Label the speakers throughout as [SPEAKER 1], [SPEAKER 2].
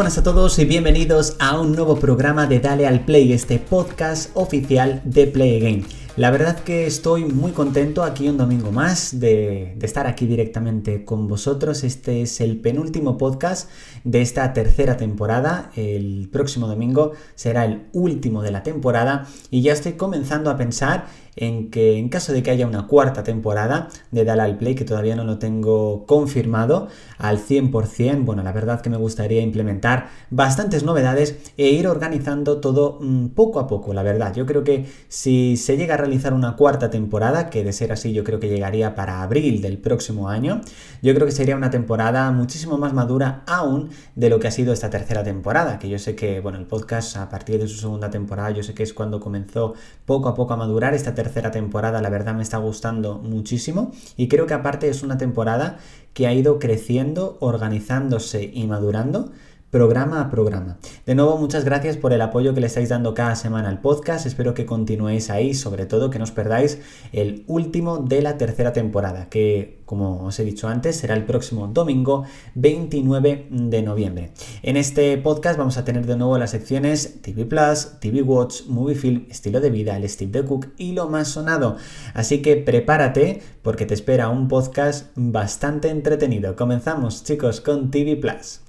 [SPEAKER 1] Buenas a todos y bienvenidos a un nuevo programa de Dale al Play, este podcast oficial de Play Game. La verdad que estoy muy contento aquí un domingo más de, de, estar aquí directamente con vosotros. Este es el penúltimo podcast de esta tercera temporada. El próximo domingo será el último de la temporada y ya estoy comenzando a pensar en que en caso de que haya una cuarta temporada de Dale al Play, que todavía no lo tengo confirmado al 100%, bueno, la verdad que me gustaría implementar bastantes novedades e ir organizando todo mm, poco a poco, la verdad. Yo creo que si se llega a realizar una cuarta temporada, que de ser así yo creo que llegaría para abril del próximo año, yo creo que sería una temporada muchísimo más madura aún de lo que ha sido esta tercera temporada, que yo sé que, bueno, el podcast a partir de su segunda temporada, yo sé que es cuando comenzó poco a poco a madurar esta tercera temporada, la verdad me está gustando muchísimo. Y creo que aparte es una temporada que ha ido creciendo, organizándose y madurando programa a programa. De nuevo, muchas gracias por el apoyo que le estáis dando cada semana al podcast. Espero que continuéis ahí, sobre todo que no os perdáis el último de la tercera temporada, que como os he dicho antes, será el próximo domingo 29 de noviembre. En este podcast vamos a tener de nuevo las secciones TV Plus, TV Watch, Movie Film, Estilo de Vida, el Steve de Cook y lo más sonado. Así que prepárate porque te espera un podcast bastante entretenido. Comenzamos chicos con TV Plus.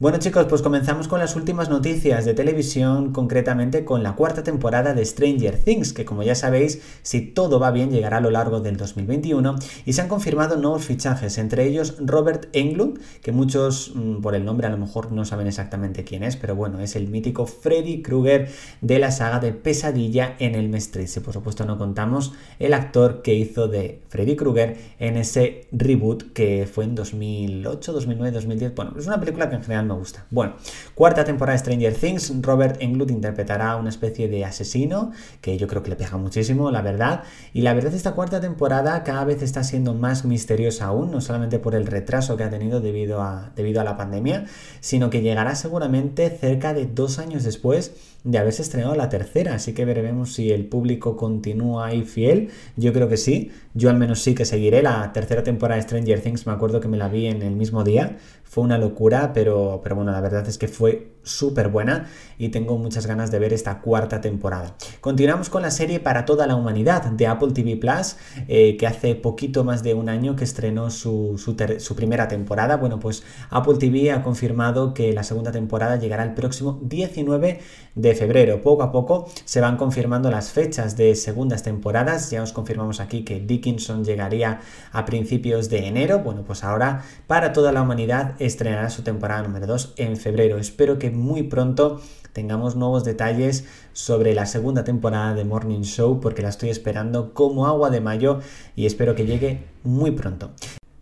[SPEAKER 1] Bueno chicos, pues comenzamos con las últimas noticias de televisión, concretamente con la cuarta temporada de Stranger Things, que como ya sabéis, si todo va bien llegará a lo largo del 2021 y se han confirmado nuevos fichajes, entre ellos Robert Englund, que muchos mm, por el nombre a lo mejor no saben exactamente quién es, pero bueno, es el mítico Freddy Krueger de la saga de Pesadilla en el Street. Si por supuesto no contamos el actor que hizo de Freddy Krueger en ese reboot que fue en 2008, 2009, 2010. Bueno, es una película que en general me gusta. Bueno, cuarta temporada de Stranger Things, Robert Englund interpretará una especie de asesino, que yo creo que le pega muchísimo, la verdad. Y la verdad, esta cuarta temporada cada vez está siendo más misteriosa aún, no solamente por el retraso que ha tenido debido a, debido a la pandemia, sino que llegará seguramente cerca de dos años después de haberse estrenado la tercera, así que veremos si el público continúa ahí fiel. Yo creo que sí, yo al menos sí que seguiré la tercera temporada de Stranger Things, me acuerdo que me la vi en el mismo día, fue una locura, pero, pero bueno, la verdad es que fue súper buena y tengo muchas ganas de ver esta cuarta temporada. Continuamos con la serie Para toda la humanidad de Apple TV Plus, eh, que hace poquito más de un año que estrenó su, su, primera temporada. Bueno, pues Apple TV ha confirmado que la segunda temporada llegará el próximo 19 de febrero. Poco a poco se van confirmando las fechas de segundas temporadas. Ya os confirmamos aquí que Dickinson llegaría a principios de enero. Bueno, pues ahora Para toda la humanidad estrenará su temporada número 2 en febrero. Espero que muy pronto tengamos nuevos detalles sobre la segunda temporada de Morning Show porque la estoy esperando como agua de mayo y espero que llegue muy pronto.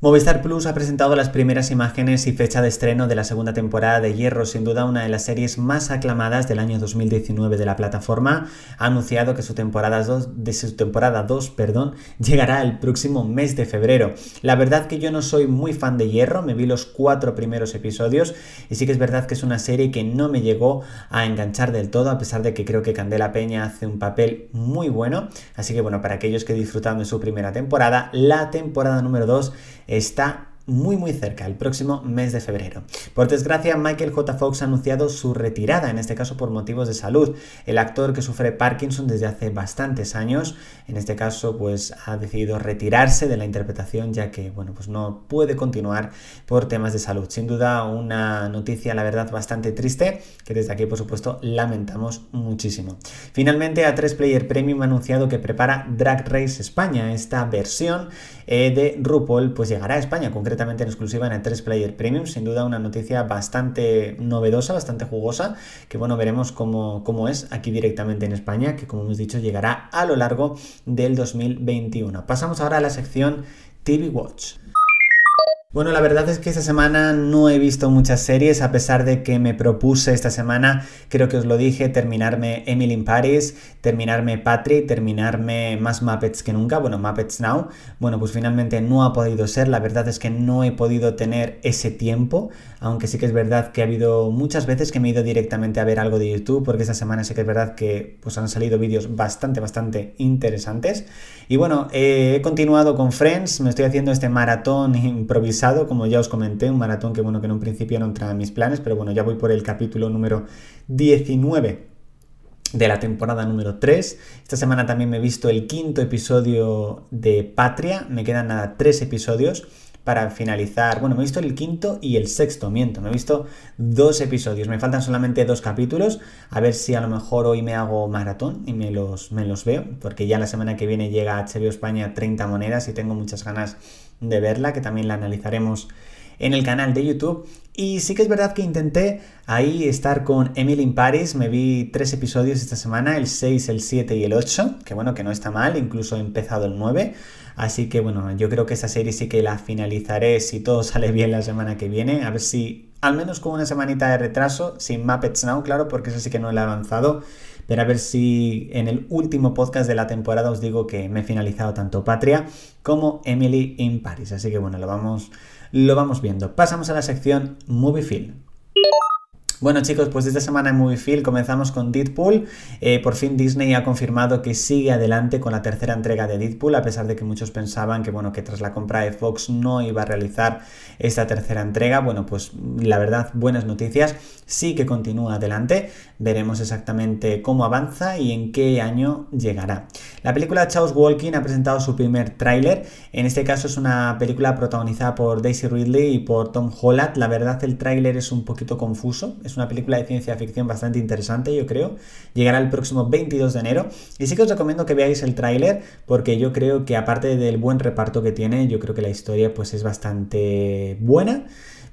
[SPEAKER 1] Movistar Plus ha presentado las primeras imágenes y fecha de estreno de la segunda temporada de Hierro, sin duda una de las series más aclamadas del año 2019 de la plataforma. Ha anunciado que su temporada 2, de su temporada 2 perdón, llegará el próximo mes de febrero. La verdad que yo no soy muy fan de Hierro, me vi los cuatro primeros episodios y sí que es verdad que es una serie que no me llegó a enganchar del todo, a pesar de que creo que Candela Peña hace un papel muy bueno. Así que bueno, para aquellos que disfrutan de su primera temporada, la temporada número 2 está muy muy cerca, el próximo mes de febrero. Por desgracia, Michael J. Fox ha anunciado su retirada, en este caso por motivos de salud. El actor que sufre Parkinson desde hace bastantes años, en este caso pues ha decidido retirarse de la interpretación ya que bueno pues no puede continuar por temas de salud. Sin duda una noticia la verdad bastante triste que desde aquí por supuesto lamentamos muchísimo. Finalmente A3 Player Premium ha anunciado que prepara Drag Race España, esta versión eh, de RuPaul pues llegará a España concretamente en exclusiva en el 3 Player Premium. Sin duda una noticia bastante novedosa, bastante jugosa, que bueno, veremos cómo, cómo es aquí directamente en España, que como hemos dicho llegará a lo largo del 2021. Pasamos ahora a la sección TV Watch. Bueno, la verdad es que esta semana no he visto muchas series, a pesar de que me propuse esta semana, creo que os lo dije, terminarme Emily in Paris, terminarme Patri, terminarme más Muppets que nunca, bueno, Muppets Now. Bueno, pues finalmente no ha podido ser, la verdad es que no he podido tener ese tiempo, aunque sí que es verdad que ha habido muchas veces que me he ido directamente a ver algo de YouTube, porque esta semana sí que es verdad que pues han salido vídeos bastante, bastante interesantes. Y bueno, eh, he continuado con Friends, me estoy haciendo este maratón improvisado como ya os comenté, un maratón que bueno que en un principio no entraba en mis planes, pero bueno, ya voy por el capítulo número 19 de la temporada número 3. Esta semana también me he visto el quinto episodio de Patria, me quedan nada tres episodios para finalizar. Bueno, me he visto el quinto y el sexto, miento. Me he visto dos episodios. Me faltan solamente dos capítulos. A ver si a lo mejor hoy me hago maratón y me los, me los veo. Porque ya la semana que viene llega HBO España 30 monedas y tengo muchas ganas de verla, que también la analizaremos en el canal de YouTube. Y sí que es verdad que intenté ahí estar con Emily in Paris. Me vi tres episodios esta semana, el 6, el 7 y el 8. Que bueno, que no está mal, incluso he empezado el 9. Así que bueno, yo creo que esa serie sí que la finalizaré si todo sale bien la semana que viene. A ver si, al menos con una semanita de retraso, sin Muppets Now, claro, porque eso sí que no la he avanzado. Pero a ver si en el último podcast de la temporada os digo que me he finalizado tanto Patria como Emily in Paris. Así que bueno, lo vamos, lo vamos viendo. Pasamos a la sección Movie Film. Bueno chicos, pues esta semana en Moviefield comenzamos con Deadpool. Eh, por fin Disney ha confirmado que sigue adelante con la tercera entrega de Deadpool, a pesar de que muchos pensaban que, bueno, que tras la compra de Fox no iba a realizar esta tercera entrega. Bueno, pues la verdad, buenas noticias. Sí que continúa adelante. Veremos exactamente cómo avanza y en qué año llegará. La película Chaos Walking ha presentado su primer tráiler. En este caso es una película protagonizada por Daisy Ridley y por Tom Holland. La verdad el tráiler es un poquito confuso es una película de ciencia ficción bastante interesante, yo creo. Llegará el próximo 22 de enero. Y sí que os recomiendo que veáis el tráiler, porque yo creo que aparte del buen reparto que tiene, yo creo que la historia pues es bastante buena.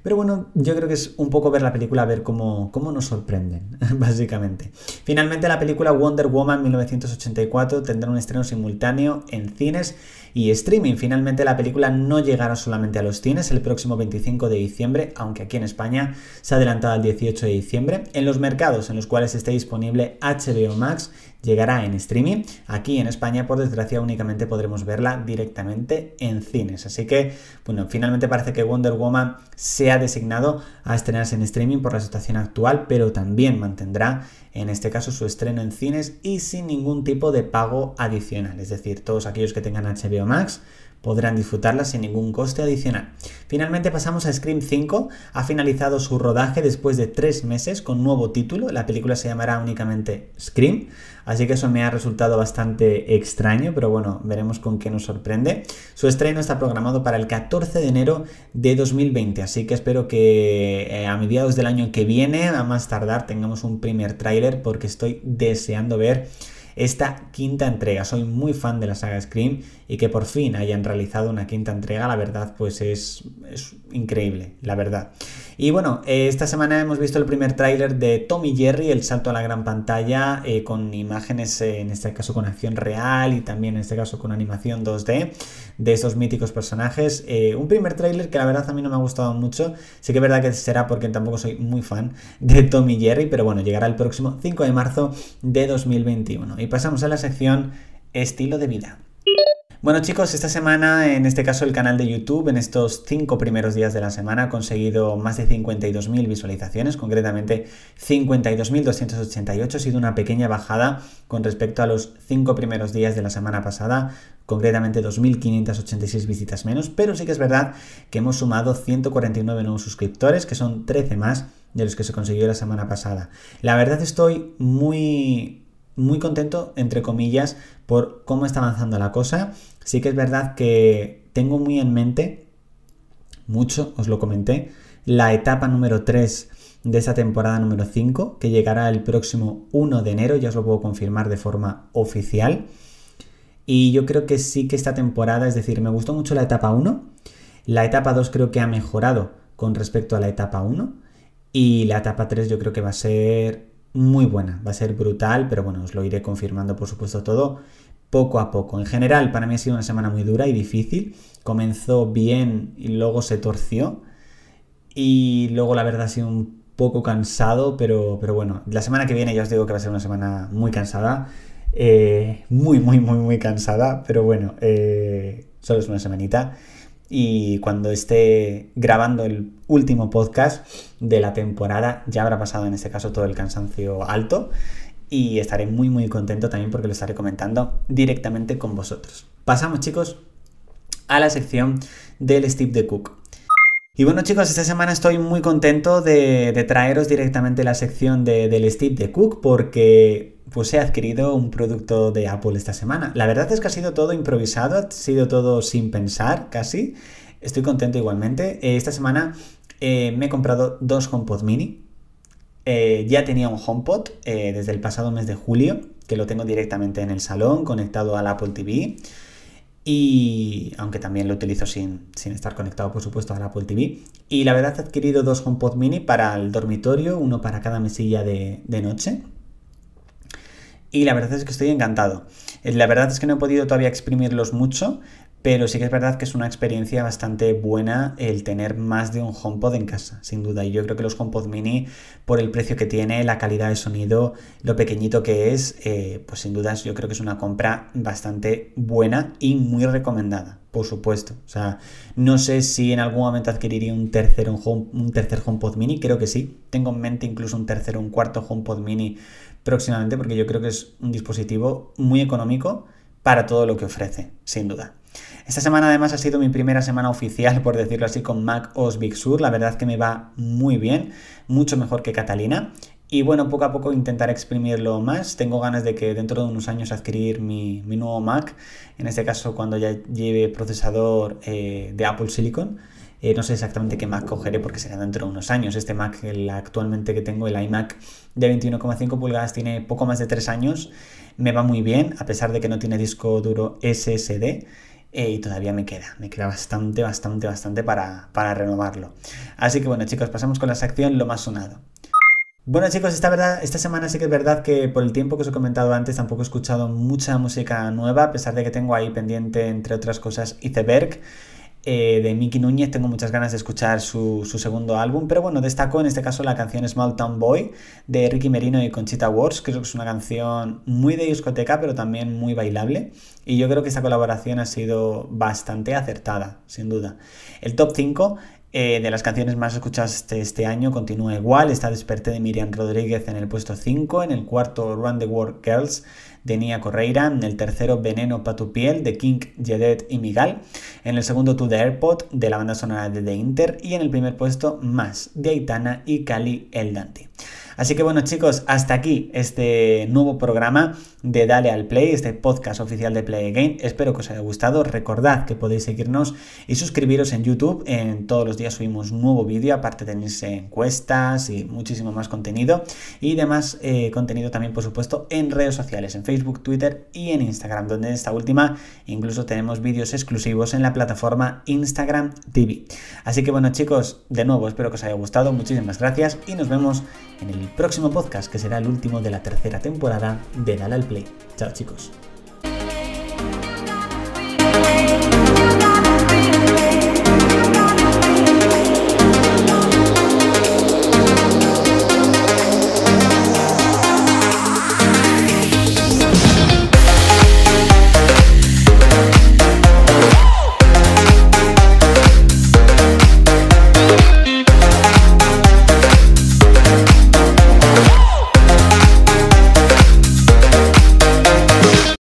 [SPEAKER 1] Pero bueno, yo creo que es un poco ver la película, ver cómo, cómo nos sorprenden, básicamente. Finalmente, la película Wonder Woman 1984 tendrá un estreno simultáneo en cines y streaming. Finalmente, la película no llegará solamente a los cines el próximo 25 de diciembre, aunque aquí en España se ha adelantado al 18 de diciembre. En los mercados en los cuales esté disponible HBO Max llegará en streaming. Aquí en España, por desgracia, únicamente podremos verla directamente en cines. Así que, bueno, finalmente parece que Wonder Woman se ha designado a estrenarse en streaming por la situación actual, pero también mantendrá en este caso su estreno en cines y sin ningún tipo de pago adicional. Es decir, todos aquellos que tengan HBO Max podrán disfrutarla sin ningún coste adicional. Finalmente pasamos a Scream 5, ha finalizado su rodaje después de tres meses con nuevo título, la película se llamará únicamente Scream, así que eso me ha resultado bastante extraño, pero bueno, veremos con qué nos sorprende. Su estreno está programado para el 14 de enero de 2020, así que espero que eh, a mediados del año que viene, a más tardar, tengamos un primer tráiler porque estoy deseando ver esta quinta entrega. Soy muy fan de la saga Scream y que por fin hayan realizado una quinta entrega, la verdad, pues es, increíble, la verdad. Y bueno, eh, esta semana hemos visto el primer tráiler de Tommy Jerry, el salto a la gran pantalla, eh, con imágenes, eh, en este caso con acción real y también en este caso con animación 2D de esos míticos personajes. un primer tráiler que la verdad a mí no me ha gustado mucho. Sí que es verdad que será porque tampoco soy muy fan de Tommy Jerry, pero bueno, llegará el próximo 5 de marzo de 2021. Y pasamos a la sección estilo de vida. Bueno chicos, esta semana, en este caso el canal de YouTube, en estos cinco primeros días de la semana ha conseguido más de 52.000 visualizaciones, concretamente 52.288, ha sido una pequeña bajada con respecto a los cinco primeros días de la semana pasada, concretamente 2.586 visitas menos, pero sí que es verdad que hemos sumado 149 nuevos suscriptores, que son 13 más de los que se consiguió la semana pasada. La verdad estoy muy muy contento, entre comillas, por cómo está avanzando la cosa. Sí que es verdad que tengo muy en mente, mucho, os lo comenté, la etapa número 3 de esa temporada número 5, que llegará el próximo 1 de enero, ya os lo puedo confirmar de forma oficial. Y yo creo que sí que esta temporada, es decir, me gustó mucho la etapa 1, la etapa 2 creo que ha mejorado con respecto a la etapa 1, y la etapa 3 yo creo que va a ser muy buena, va a ser brutal, pero bueno, os lo iré confirmando por supuesto todo poco a poco. En general, para mí ha sido una semana muy dura y difícil. Comenzó bien y luego se torció. Y luego la verdad ha sido un poco cansado, pero, pero bueno, la semana que viene ya os digo que va a ser una semana muy cansada. Eh, muy, muy, muy, muy cansada, pero bueno, eh, solo es una semanita y cuando esté grabando el último podcast de la temporada ya habrá pasado en este caso todo el cansancio alto y estaré muy muy contento también porque lo estaré comentando directamente con vosotros. Pasamos chicos a la sección del Steve de Cook. Y bueno chicos, esta semana estoy muy contento de, traeros directamente la sección del Steve de Cook porque pues he adquirido un producto de Apple esta semana. La verdad es que ha sido todo improvisado, ha sido todo sin pensar casi. Estoy contento igualmente. Eh, esta semana eh, me he comprado dos HomePod mini. Eh, ya tenía un HomePod desde el pasado mes de julio, que lo tengo directamente en el salón, conectado al Apple TV. Y aunque también lo utilizo sin, estar conectado, por supuesto, al Apple TV. Y la verdad he adquirido dos HomePod mini para el dormitorio, uno para cada mesilla de, de noche. Y la verdad es que estoy encantado. La verdad es que no he podido todavía exprimirlos mucho, pero sí que es verdad que es una experiencia bastante buena el tener más de un HomePod en casa, sin duda. Y yo creo que los HomePod mini, por el precio que tiene, la calidad de sonido, lo pequeñito que es, eh, pues sin dudas yo creo que es una compra bastante buena y muy recomendada, por supuesto. O sea, no sé si en algún momento adquiriría un tercer, un, tercer HomePod mini, creo que sí. Tengo en mente incluso un tercer o un cuarto HomePod mini próximamente porque yo creo que es un dispositivo muy económico para todo lo que ofrece, sin duda. Esta semana además ha sido mi primera semana oficial, por decirlo así, con Mac OS Big Sur. La verdad que me va muy bien, mucho mejor que Catalina. Y bueno, poco a poco intentar exprimirlo más. Tengo ganas de que dentro de unos años adquirir mi, nuevo Mac. En este caso, cuando ya lleve procesador eh, de Apple Silicon. Eh, no sé exactamente qué Mac cogeré porque será dentro de unos años. Este Mac, el actualmente que tengo, el iMac de 21,5 pulgadas, tiene poco más de 3 años. Me va muy bien, a pesar de que no tiene disco duro SSD. Eh, y todavía me queda, me queda bastante, bastante, bastante para, renovarlo. Así que bueno chicos, pasamos con la sección lo más sonado. Bueno chicos, esta, verdad, esta semana sí que es verdad que por el tiempo que os he comentado antes tampoco he escuchado mucha música nueva, a pesar de que tengo ahí pendiente, entre otras cosas, Iceberg. Eh, de Mickey Núñez. Tengo muchas ganas de escuchar su, segundo álbum, pero bueno, destaco en este caso la canción Small Town Boy de Ricky Merino y Conchita Wurst. Creo que es una canción muy de discoteca, pero también muy bailable. Y yo creo que esta colaboración ha sido bastante acertada, sin duda. El top 5 eh, de las canciones más escuchadas este, este, año continúa igual. Está Desperté de Miriam Rodríguez en el puesto 5. En el cuarto, Run the World Girls de Nia Correira, en el tercero Veneno pa' tu piel de King, Jedet y Migal, en el segundo To the Airport de la banda sonora de The Inter y en el primer puesto Más de Aitana y Cali El Dante. Así que bueno chicos, hasta aquí este nuevo programa de Dale al Play, este podcast oficial de Play Again. Espero que os haya gustado. Recordad que podéis seguirnos y suscribiros en YouTube. En todos los días subimos un nuevo vídeo, aparte tenéis encuestas y muchísimo más contenido. Y demás eh, contenido también, por supuesto, en redes sociales, en Facebook, Twitter y en Instagram, donde en esta última incluso tenemos vídeos exclusivos en la plataforma Instagram TV. Así que bueno chicos, de nuevo espero que os haya gustado. Muchísimas gracias y nos vemos en el próximo podcast, que será el último de la tercera temporada de Dale al Chao chicos.